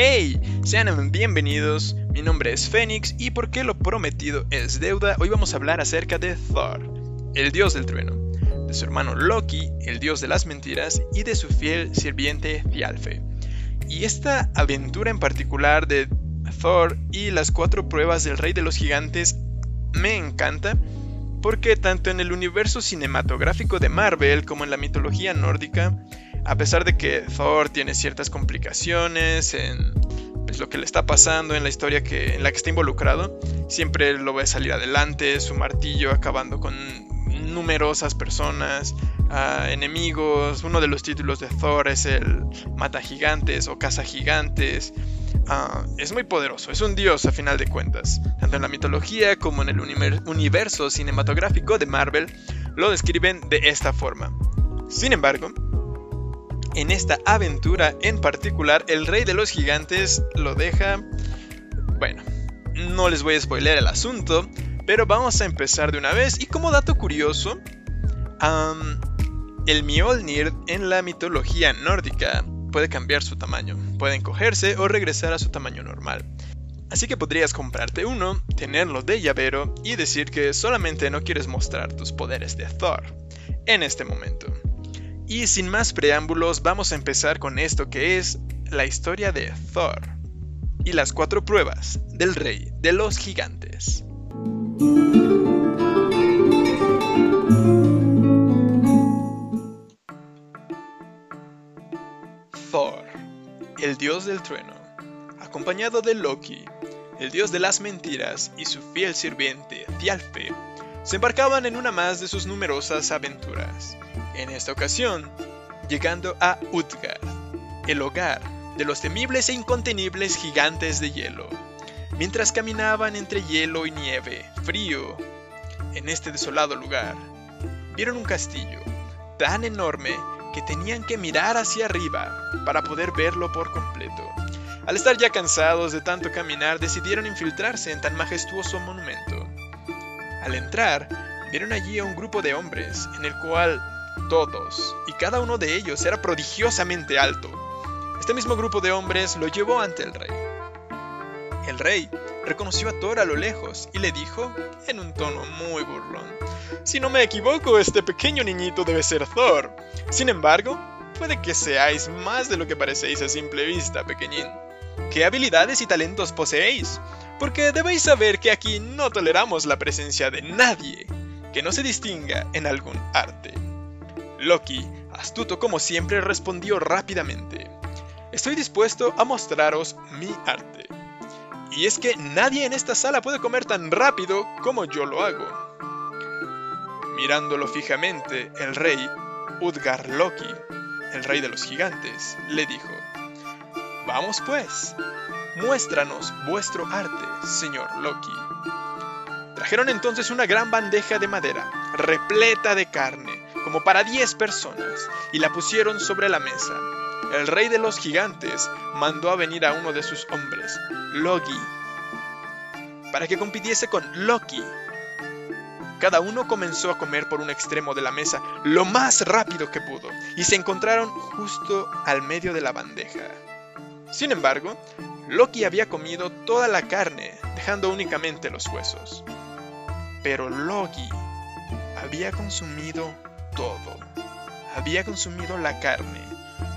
Hey, sean bienvenidos. Mi nombre es Fénix y porque lo prometido es deuda, hoy vamos a hablar acerca de Thor, el dios del trueno, de su hermano Loki, el dios de las mentiras, y de su fiel sirviente Thialfe. Y esta aventura en particular de Thor y las cuatro pruebas del rey de los gigantes me encanta porque tanto en el universo cinematográfico de Marvel como en la mitología nórdica, a pesar de que Thor tiene ciertas complicaciones en pues, lo que le está pasando en la historia que, en la que está involucrado, siempre lo ve salir adelante, su martillo acabando con numerosas personas, enemigos. Uno de los títulos de Thor es el Mata Gigantes o Caza Gigantes. Ah, es muy poderoso, es un dios a final de cuentas. Tanto en la mitología como en el universo cinematográfico de Marvel lo describen de esta forma. Sin embargo, en esta aventura en particular, el rey de los gigantes lo deja... Bueno, no les voy a spoiler el asunto, pero vamos a empezar de una vez. Y como dato curioso, el Mjolnir en la mitología nórdica puede cambiar su tamaño, puede encogerse o regresar a su tamaño normal. Así que podrías comprarte uno, tenerlo de llavero y decir que solamente no quieres mostrar tus poderes de Thor en este momento. Y sin más preámbulos, vamos a empezar con esto que es la historia de Thor y las cuatro pruebas del rey de los gigantes. Thor, el dios del trueno, acompañado de Loki, el dios de las mentiras, y su fiel sirviente Thialfe, se embarcaban en una más de sus numerosas aventuras. En esta ocasión, llegando a Utgard, el hogar de los temibles e incontenibles gigantes de hielo. Mientras caminaban entre hielo y nieve, frío, en este desolado lugar, vieron un castillo tan enorme que tenían que mirar hacia arriba para poder verlo por completo. Al estar ya cansados de tanto caminar, decidieron infiltrarse en tan majestuoso monumento. Al entrar, vieron allí a un grupo de hombres, en el cual todos y cada uno de ellos era prodigiosamente alto. Este mismo grupo de hombres lo llevó ante el rey. El rey reconoció a Thor a lo lejos y le dijo, en un tono muy burlón, Si no me equivoco, este pequeño niñito debe ser Thor. Sin embargo, puede que seáis más de lo que parecéis a simple vista, pequeñín. ¿Qué habilidades y talentos poseéis? Porque debéis saber que aquí no toleramos la presencia de nadie que no se distinga en algún arte. Loki, astuto como siempre, respondió rápidamente. Estoy dispuesto a mostraros mi arte. Y es que nadie en esta sala puede comer tan rápido como yo lo hago. Mirándolo fijamente, el rey, Udgar Loki, el rey de los gigantes, le dijo, Vamos pues, muéstranos vuestro arte, señor Loki. Trajeron entonces una gran bandeja de madera, repleta de carne, como para 10 personas, y la pusieron sobre la mesa. El rey de los gigantes mandó a venir a uno de sus hombres, Logi, para que compitiese con Loki. Cada uno comenzó a comer por un extremo de la mesa lo más rápido que pudo, y se encontraron justo al medio de la bandeja. Sin embargo, Loki había comido toda la carne, dejando únicamente los huesos. Pero Loki había consumido todo. Había consumido la carne,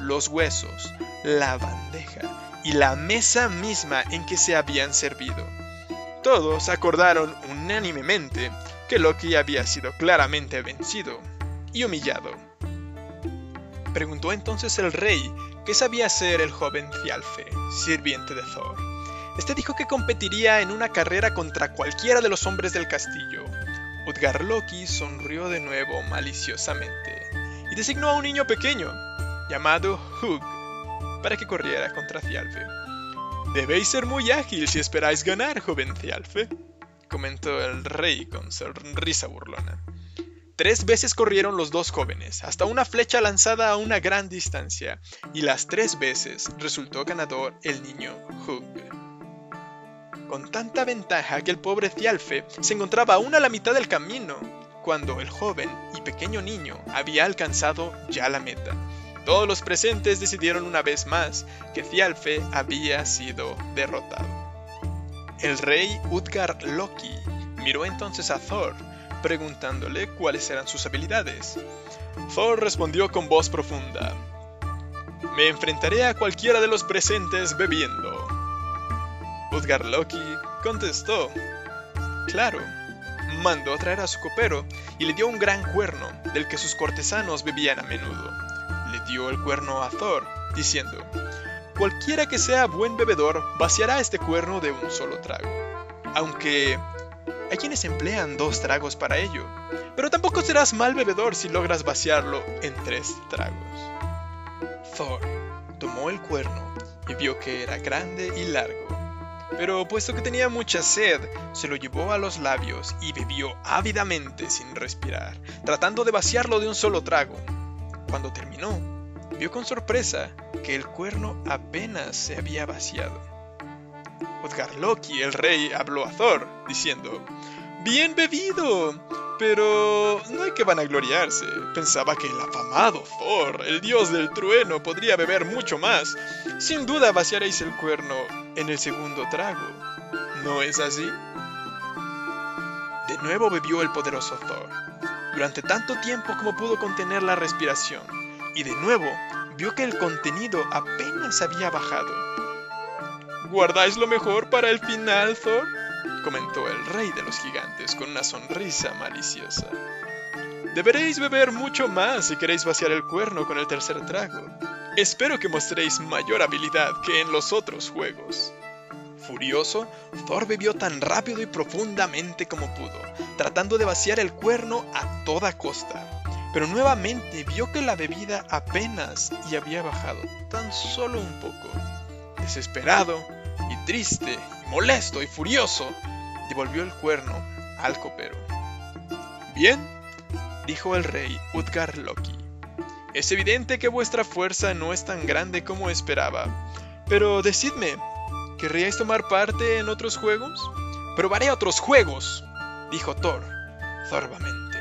los huesos, la bandeja y la mesa misma en que se habían servido. Todos acordaron unánimemente que Loki había sido claramente vencido y humillado. Preguntó entonces el rey qué sabía hacer el joven Thialfe, sirviente de Thor. Este dijo que competiría en una carrera contra cualquiera de los hombres del castillo. Utgar Loki sonrió de nuevo maliciosamente y designó a un niño pequeño, llamado Hug, para que corriera contra Thialfe. Debéis ser muy ágil si esperáis ganar, joven Thialfe, comentó el rey con sonrisa burlona. Tres veces corrieron los dos jóvenes, hasta una flecha lanzada a una gran distancia, y las tres veces resultó ganador el niño Hug. Con tanta ventaja que el pobre Thialfe se encontraba aún a la mitad del camino, cuando el joven y pequeño niño había alcanzado ya la meta. todos los presentes decidieron una vez más que Thialfe había sido derrotado. El rey Utgar Loki miró entonces a Thor, preguntándole cuáles eran sus habilidades. Thor respondió con voz profunda, Me enfrentaré a cualquiera de los presentes bebiendo. Utgar Loki contestó, Claro, mandó traer a su copero y le dio un gran cuerno, del que sus cortesanos bebían a menudo. Le dio el cuerno a Thor, diciendo, Cualquiera que sea buen bebedor vaciará este cuerno de un solo trago. Aunque hay quienes emplean dos tragos para ello, pero tampoco serás mal bebedor si logras vaciarlo en tres tragos. Thor tomó el cuerno y vio que era grande y largo pero puesto que tenía mucha sed, se lo llevó a los labios y bebió ávidamente sin respirar, tratando de vaciarlo de un solo trago. Cuando terminó, vio con sorpresa que el cuerno apenas se había vaciado. Utgar Loki, el rey, habló a Thor, diciendo, Bien bebido, pero no hay que vanagloriarse. Pensaba que el afamado Thor, el dios del trueno, podría beber mucho más. Sin duda vaciaréis el cuerno en el segundo trago. ¿No es así? De nuevo bebió el poderoso Thor, durante tanto tiempo como pudo contener la respiración, y de nuevo vio que el contenido apenas había bajado. ¿Guardáis lo mejor para el final, Thor? comentó el rey de los gigantes con una sonrisa maliciosa. Deberéis beber mucho más si queréis vaciar el cuerno con el tercer trago. Espero que mostréis mayor habilidad que en los otros juegos. Furioso, Thor bebió tan rápido y profundamente como pudo, tratando de vaciar el cuerno a toda costa. Pero nuevamente vio que la bebida apenas y había bajado, tan solo un poco. Desesperado y triste y molesto y furioso, devolvió el cuerno al copero. Bien, dijo el rey Utgar Loki. Es evidente que vuestra fuerza no es tan grande como esperaba. Pero decidme, ¿querríais tomar parte en otros juegos? Probaré otros juegos, dijo Thor, zorbamente.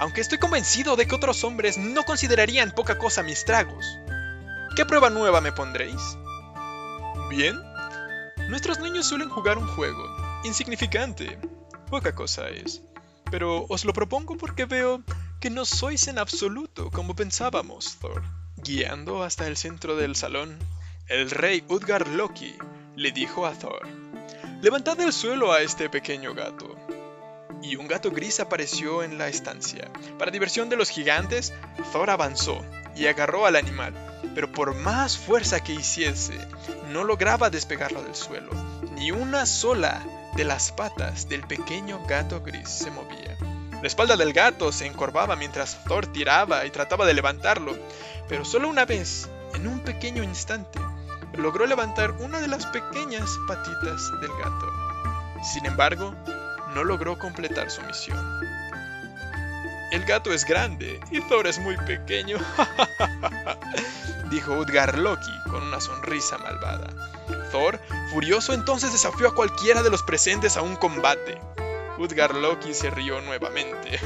Aunque estoy convencido de que otros hombres no considerarían poca cosa mis tragos. ¿Qué prueba nueva me pondréis? Bien. Nuestros niños suelen jugar un juego, insignificante. Poca cosa es. Pero os lo propongo porque veo que no sois en absoluto como pensábamos, Thor. Guiando hasta el centro del salón, el rey Udgar Loki le dijo a Thor, Levantad del suelo a este pequeño gato. Y un gato gris apareció en la estancia. Para diversión de los gigantes, Thor avanzó y agarró al animal, pero por más fuerza que hiciese, no lograba despegarlo del suelo. Ni una sola de las patas del pequeño gato gris se movía. La espalda del gato se encorvaba mientras Thor tiraba y trataba de levantarlo, pero solo una vez, en un pequeño instante, logró levantar una de las pequeñas patitas del gato. Sin embargo, no logró completar su misión. El gato es grande y Thor es muy pequeño, dijo Udgar Loki con una sonrisa malvada. Thor, furioso entonces desafió a cualquiera de los presentes a un combate. Utgar Loki se rió nuevamente.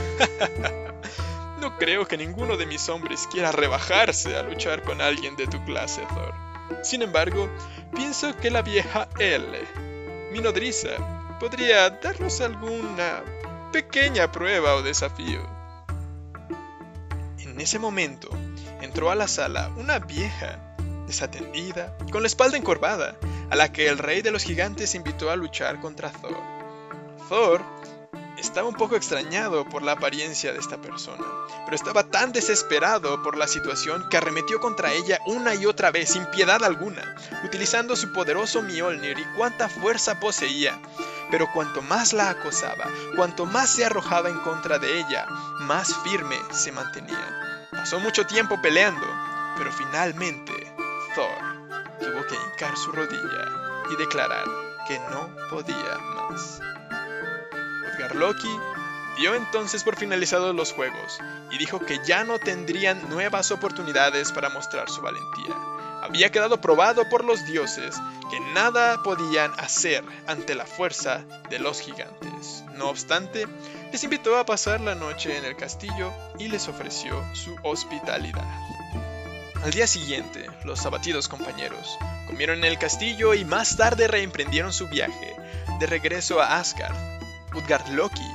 no creo que ninguno de mis hombres quiera rebajarse a luchar con alguien de tu clase, Thor. Sin embargo, pienso que la vieja L, mi nodriza, podría darnos alguna pequeña prueba o desafío. En ese momento, entró a la sala una vieja, desatendida, con la espalda encorvada, a la que el rey de los gigantes invitó a luchar contra Thor. Thor estaba un poco extrañado por la apariencia de esta persona, pero estaba tan desesperado por la situación que arremetió contra ella una y otra vez sin piedad alguna, utilizando su poderoso Mjolnir y cuánta fuerza poseía. Pero cuanto más la acosaba, cuanto más se arrojaba en contra de ella, más firme se mantenía. Pasó mucho tiempo peleando, pero finalmente Thor tuvo que hincar su rodilla y declarar que no podía más. Loki dio entonces por finalizados los juegos y dijo que ya no tendrían nuevas oportunidades para mostrar su valentía. Había quedado probado por los dioses que nada podían hacer ante la fuerza de los gigantes. No obstante, les invitó a pasar la noche en el castillo y les ofreció su hospitalidad. Al día siguiente, los abatidos compañeros comieron en el castillo y más tarde reemprendieron su viaje de regreso a Asgard. Utgard Loki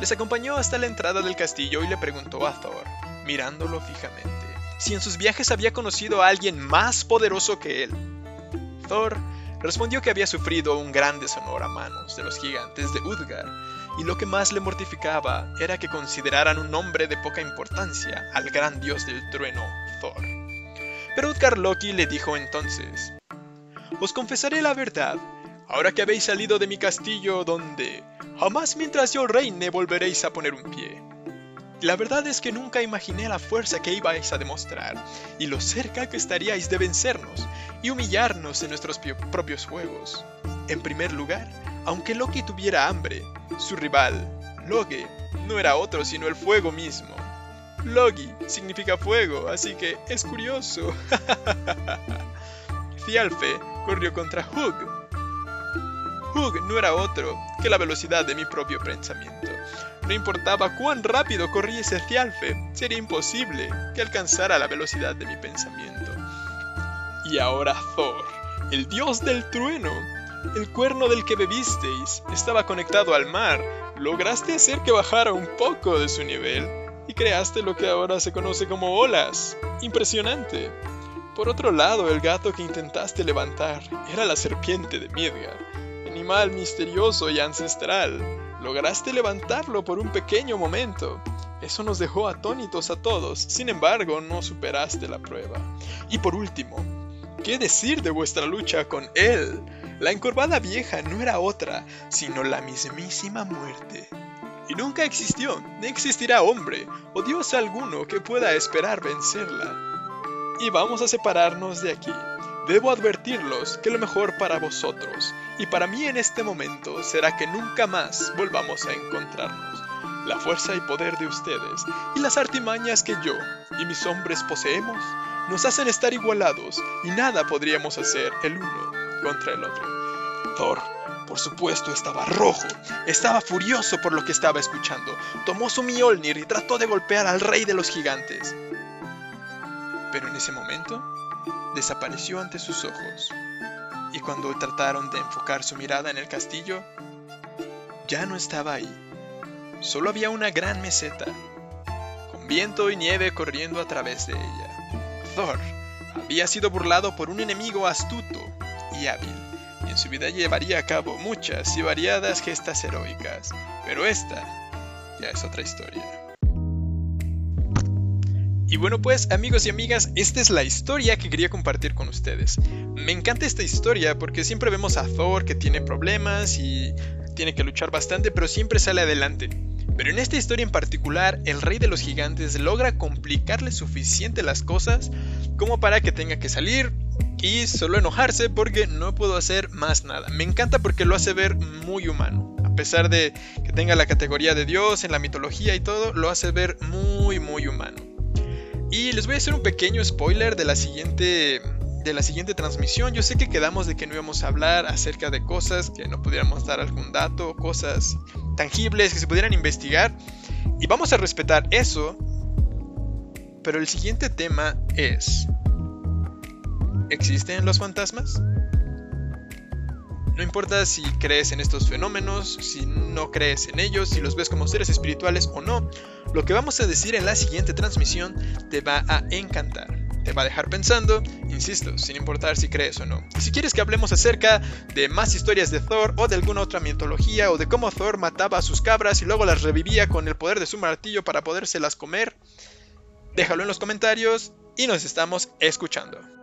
les acompañó hasta la entrada del castillo y le preguntó a Thor, mirándolo fijamente, si en sus viajes había conocido a alguien más poderoso que él. Thor respondió que había sufrido un gran deshonor a manos de los gigantes de Utgard, y lo que más le mortificaba era que consideraran un hombre de poca importancia al gran dios del trueno, Thor. Pero Utgard Loki le dijo entonces, Os confesaré la verdad, ahora que habéis salido de mi castillo donde jamás mientras yo reine volveréis a poner un pie. La verdad es que nunca imaginé la fuerza que ibais a demostrar y lo cerca que estaríais de vencernos y humillarnos en nuestros propios juegos. En primer lugar, aunque Loki tuviera hambre, su rival, Loge, no era otro sino el fuego mismo. Logi significa fuego, así que es curioso. Thialfe corrió contra Hug. Hug no era otro que la velocidad de mi propio pensamiento. No importaba cuán rápido corriese Thialfe, sería imposible que alcanzara la velocidad de mi pensamiento. Y ahora Thor, el dios del trueno, el cuerno del que bebisteis, estaba conectado al mar. Lograste hacer que bajara un poco de su nivel y creaste lo que ahora se conoce como olas. Impresionante. Por otro lado, el gato que intentaste levantar era la serpiente de Midgard, animal misterioso y ancestral. Lograste levantarlo por un pequeño momento. Eso nos dejó atónitos a todos, sin embargo no superaste la prueba. Y por último, ¿qué decir de vuestra lucha con él? La encorvada vieja no era otra, sino la mismísima muerte y nunca existió, ni existirá hombre o dios alguno que pueda esperar vencerla. Y vamos a separarnos de aquí. Debo advertirlos que lo mejor para vosotros y para mí en este momento será que nunca más volvamos a encontrarnos. La fuerza y poder de ustedes y las artimañas que yo y mis hombres poseemos nos hacen estar igualados y nada podríamos hacer el uno contra el otro. Thor por supuesto estaba rojo, estaba furioso por lo que estaba escuchando. Tomó su Mjolnir y trató de golpear al rey de los gigantes. Pero en ese momento, desapareció ante sus ojos. Y cuando trataron de enfocar su mirada en el castillo, ya no estaba ahí. Solo había una gran meseta, con viento y nieve corriendo a través de ella. Thor había sido burlado por un enemigo astuto y hábil en su vida llevaría a cabo muchas y variadas gestas heroicas, pero esta ya es otra historia. Y bueno pues amigos y amigas, esta es la historia que quería compartir con ustedes. Me encanta esta historia porque siempre vemos a Thor que tiene problemas y tiene que luchar bastante, pero siempre sale adelante. Pero en esta historia en particular, el rey de los gigantes logra complicarle suficiente las cosas como para que tenga que salir y solo enojarse porque no puedo hacer más nada. Me encanta porque lo hace ver muy humano. A pesar de que tenga la categoría de Dios en la mitología y todo, lo hace ver muy muy humano. Y les voy a hacer un pequeño spoiler de la siguiente de la siguiente transmisión. Yo sé que quedamos de que no íbamos a hablar acerca de cosas que no pudiéramos dar algún dato, cosas tangibles que se pudieran investigar y vamos a respetar eso. Pero el siguiente tema es ¿Existen los fantasmas? No importa si crees en estos fenómenos, si no crees en ellos, si los ves como seres espirituales o no, lo que vamos a decir en la siguiente transmisión te va a encantar. Te va a dejar pensando, insisto, sin importar si crees o no. Y si quieres que hablemos acerca de más historias de Thor o de alguna otra mitología o de cómo Thor mataba a sus cabras y luego las revivía con el poder de su martillo para podérselas comer, déjalo en los comentarios y nos estamos escuchando.